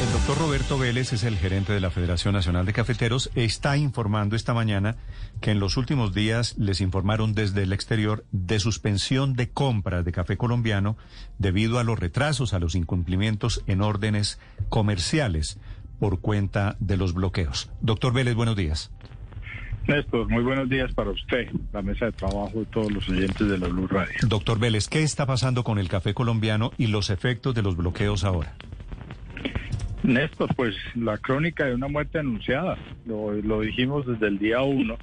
El doctor Roberto Vélez es el gerente de la Federación Nacional de Cafeteros. Está informando esta mañana que en los últimos días les informaron desde el exterior de suspensión de compras de café colombiano debido a los retrasos, a los incumplimientos en órdenes comerciales por cuenta de los bloqueos. Doctor Vélez, buenos días. Néstor, muy buenos días para usted, la mesa de trabajo y todos los oyentes de la Luz Radio. Doctor Vélez, ¿qué está pasando con el café colombiano y los efectos de los bloqueos ahora? Néstor, pues la crónica de una muerte anunciada, lo, lo dijimos desde el día uno,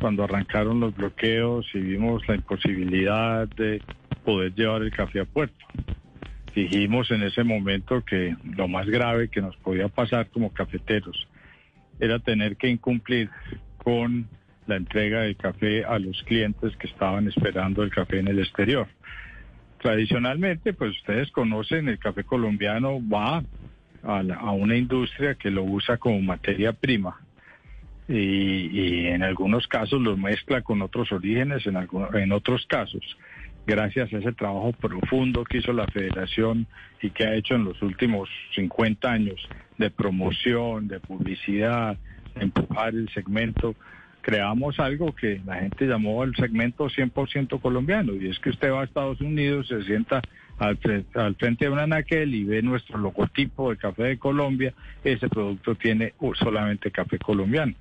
cuando arrancaron los bloqueos y vimos la imposibilidad de poder llevar el café a puerto. Dijimos en ese momento que lo más grave que nos podía pasar como cafeteros era tener que incumplir con la entrega del café a los clientes que estaban esperando el café en el exterior. Tradicionalmente, pues ustedes conocen, el café colombiano va a, una industria que lo usa como materia prima y, en algunos casos lo mezcla con otros orígenes, en, en otros casos, gracias a ese trabajo profundo que hizo la federación y que ha hecho en los últimos 50 años de promoción, de publicidad, de empujar el segmento, creamos algo que la gente llamó el segmento 100% colombiano y es que usted va a Estados Unidos, se sienta al, frente de una anaquel y ve nuestro logotipo de café de Colombia, ese producto tiene solamente café colombiano.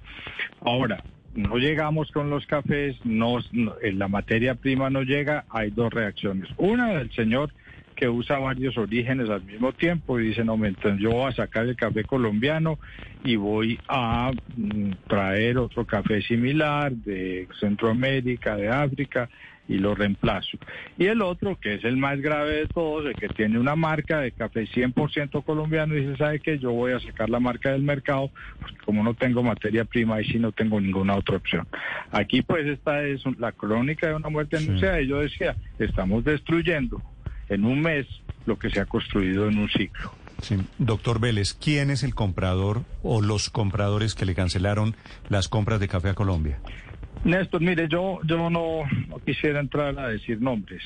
Ahora, no llegamos con los cafés, no, la materia prima no llega, hay dos reacciones. Una del señor que usa varios orígenes al mismo tiempo y dice, no, entonces yo voy a sacar el café colombiano y voy a mm, traer otro café similar de Centroamérica, de África, y lo reemplazo. Y el otro, que es el más grave de todos, el que tiene una marca de café 100% colombiano, dice, ¿sabe qué? Yo voy a sacar la marca del mercado, porque como no tengo materia prima, y sí no tengo ninguna otra opción. Aquí pues esta es la crónica de una muerte anunciada, y yo decía, estamos destruyendo en un mes lo que se ha construido en un ciclo. Sí. Doctor Vélez, ¿quién es el comprador o los compradores que le cancelaron las compras de café a Colombia? Néstor, mire, yo, yo no, quisiera entrar a decir nombres,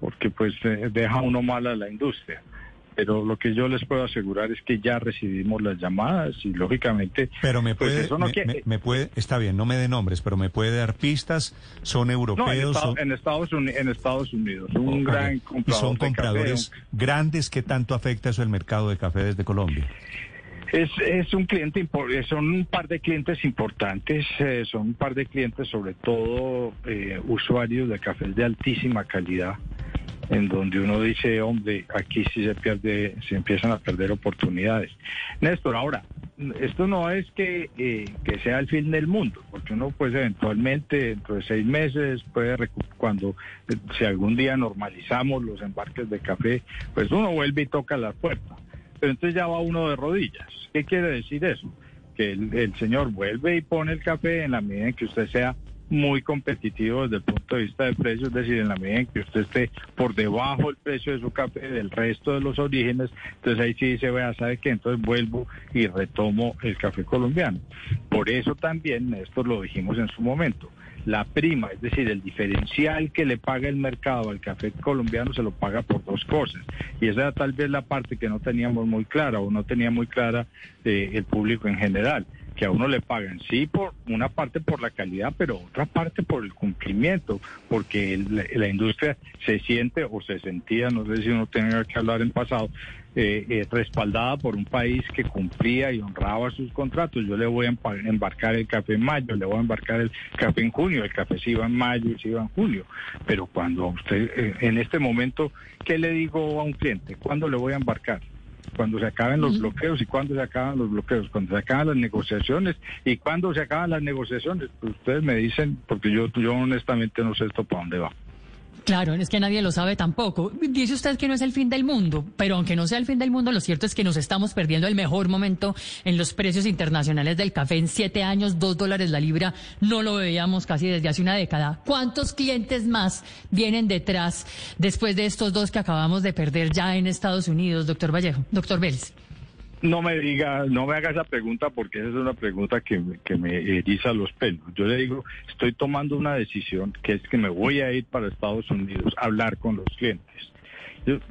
porque pues eh, deja uno mal a la industria. Pero lo que yo les puedo asegurar es que ya recibimos las llamadas y lógicamente... Pero me pues, puede, me, puede, está bien, no me dé nombres, pero me puede dar pistas, son europeos... en, Estados, Unidos, en Estados Unidos, un gran comprador ¿Y son compradores grandes que tanto afecta eso el mercado de café desde Colombia? Es, es un cliente, son un par de clientes importantes, eh, son un par de clientes sobre todo eh, usuarios de cafés de altísima calidad, en donde uno dice, hombre, aquí sí se pierde, se empiezan a perder oportunidades. Néstor, ahora, esto no es que, eh, que sea el fin del mundo, porque uno pues eventualmente dentro de seis meses puede, cuando si algún día normalizamos los embarques de café, pues uno vuelve y toca la puerta pero entonces ya va uno de rodillas. ¿Qué quiere decir eso? Que el, señor vuelve y pone el café en la medida en que usted sea muy competitivo desde el punto de vista de precios, es decir, en la medida en que usted esté por debajo del precio de su café del resto de los orígenes, entonces ahí sí dice, vea, ¿sabe qué? Entonces vuelvo y retomo el café colombiano. Por eso también, esto lo dijimos en su momento, la prima, es decir, el diferencial que le paga el mercado al café colombiano se lo paga por dos cosas. Y esa era tal vez la parte que no teníamos muy clara o no tenía muy clara eh, el público en general que a uno le pagan, sí, por una parte por la calidad, pero otra parte por el cumplimiento, porque la, industria se siente o se sentía, no sé si uno tenga que hablar en pasado, eh, eh, respaldada por un país que cumplía y honraba sus contratos. Yo le voy a embarcar el café en mayo, le voy a embarcar el café en junio, el café se iba en mayo y se iba en junio. Pero cuando usted, eh, en este momento, ¿qué le digo a un cliente? ¿Cuándo le voy a embarcar? Cuando se acaben los bloqueos y cuándo se acaban los bloqueos, cuando se acaban las negociaciones y cuándo se acaban las negociaciones. Pues ustedes me dicen, porque yo, yo honestamente no sé esto para dónde va. Claro, es que nadie lo sabe tampoco. Dice usted que no es el fin del mundo, pero aunque no sea el fin del mundo, lo cierto es que nos estamos perdiendo el mejor momento en los precios internacionales del café. En siete años, dos dólares la libra, no lo veíamos casi desde hace una década. ¿Cuántos clientes más vienen detrás después de estos dos que acabamos de perder ya en Estados Unidos, doctor Vallejo, doctor Vélez? No me diga, no me haga esa pregunta porque esa es una pregunta que, que, me eriza los pelos. Yo le digo, estoy tomando una decisión que es que me voy a ir para Estados Unidos a hablar con los clientes.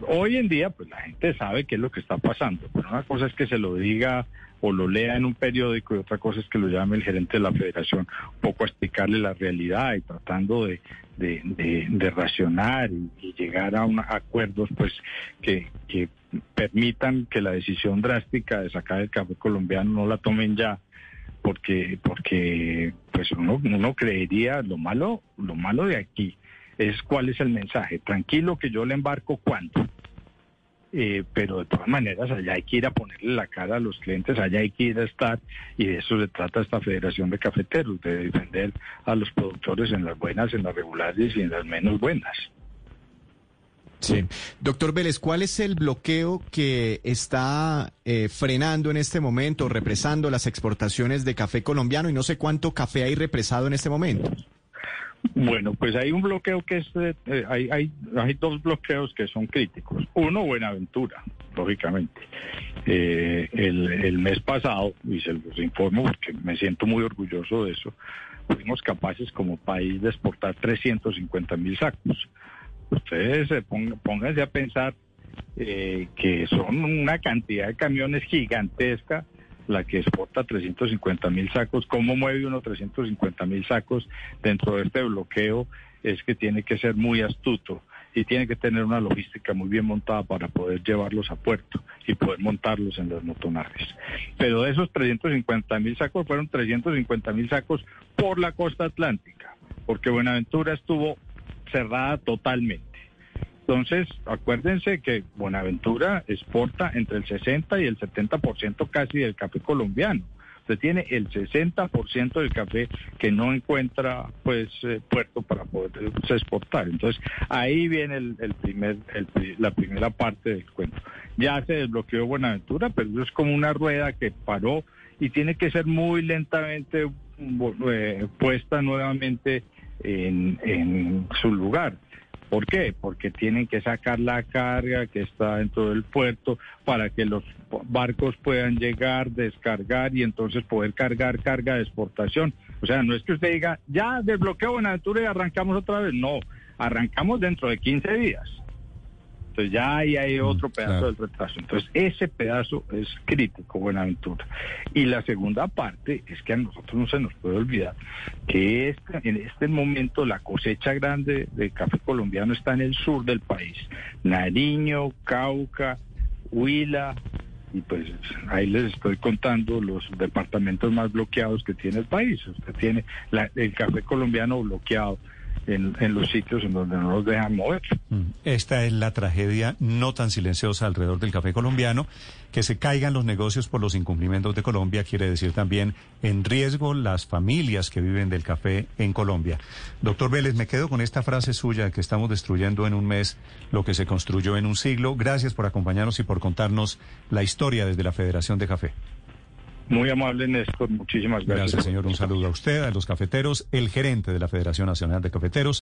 hoy en día, pues la gente sabe qué es lo que está pasando, pero una cosa es que se lo diga o lo lea en un periódico y otra cosa es que lo llame el gerente de la federación un poco a explicarle la realidad y tratando de, de, racionar y, llegar a un, acuerdos pues que, que permitan que la decisión drástica de sacar el café colombiano no la tomen ya porque porque pues uno, uno creería lo malo lo malo de aquí es cuál es el mensaje tranquilo que yo le embarco cuánto eh, pero de todas maneras allá hay que ir a ponerle la cara a los clientes, allá hay que ir a estar y de eso se trata esta Federación de Cafeteros, de defender a los productores en las buenas, en las regulares y en las menos buenas. Sí. Doctor Vélez, ¿cuál es el bloqueo que está eh, frenando en este momento, represando las exportaciones de café colombiano? Y no sé cuánto café hay represado en este momento. Bueno, pues hay un bloqueo que es, eh, hay, hay, hay dos bloqueos que son críticos. Uno, Buenaventura, lógicamente. Eh, el, el, mes pasado, y se los informo porque me siento muy orgulloso de eso, fuimos capaces como país de exportar 350 mil sacos. Ustedes pónganse a pensar eh, que son una cantidad de camiones gigantesca la que exporta 350 mil sacos. ¿Cómo mueve uno 350 mil sacos dentro de este bloqueo? Es que tiene que ser muy astuto y tiene que tener una logística muy bien montada para poder llevarlos a puerto y poder montarlos en los motonaves. Pero de esos 350 mil sacos fueron 350 mil sacos por la costa atlántica, porque Buenaventura estuvo cerrada totalmente. Entonces, acuérdense que Buenaventura exporta entre el 60 y el 70% casi del café colombiano. Usted tiene el 60% del café que no encuentra pues eh, puerto para poder exportar. Entonces, ahí viene el, primer, la primera parte del cuento. Ya se desbloqueó Buenaventura, pero es como una rueda que paró y tiene que ser muy lentamente eh, puesta nuevamente en, en su lugar. ¿Por qué? Porque tienen que sacar la carga que está dentro del puerto para que los barcos puedan llegar, descargar y entonces poder cargar carga de exportación. O sea, no es que usted diga, ya desbloqueo Buenaventura y arrancamos otra vez. No, arrancamos dentro de 15 días. Entonces ya ahí hay mm, otro pedazo del retraso. Entonces ese pedazo es crítico, Buenaventura. Y la segunda parte es que a nosotros no se nos puede olvidar que en este momento la cosecha grande de café colombiano está en el sur del país. Nariño, Cauca, Huila, y pues ahí les estoy contando los departamentos más bloqueados que tiene el país. Usted tiene el café colombiano bloqueado en, los sitios en donde no nos dejan mover. Mm. Esta es la tragedia no tan silenciosa alrededor del café colombiano. Que se caigan los negocios por los incumplimientos de Colombia quiere decir también en riesgo las familias que viven del café en Colombia. Doctor Vélez, me quedo con esta frase suya que estamos destruyendo en un mes lo que se construyó en un siglo. Gracias por acompañarnos y por contarnos la historia desde la Federación de Café. Muy amable, Néstor. Muchísimas gracias. Gracias, señor. Un saludo a usted, a los cafeteros, el gerente de la Federación Nacional de Cafeteros.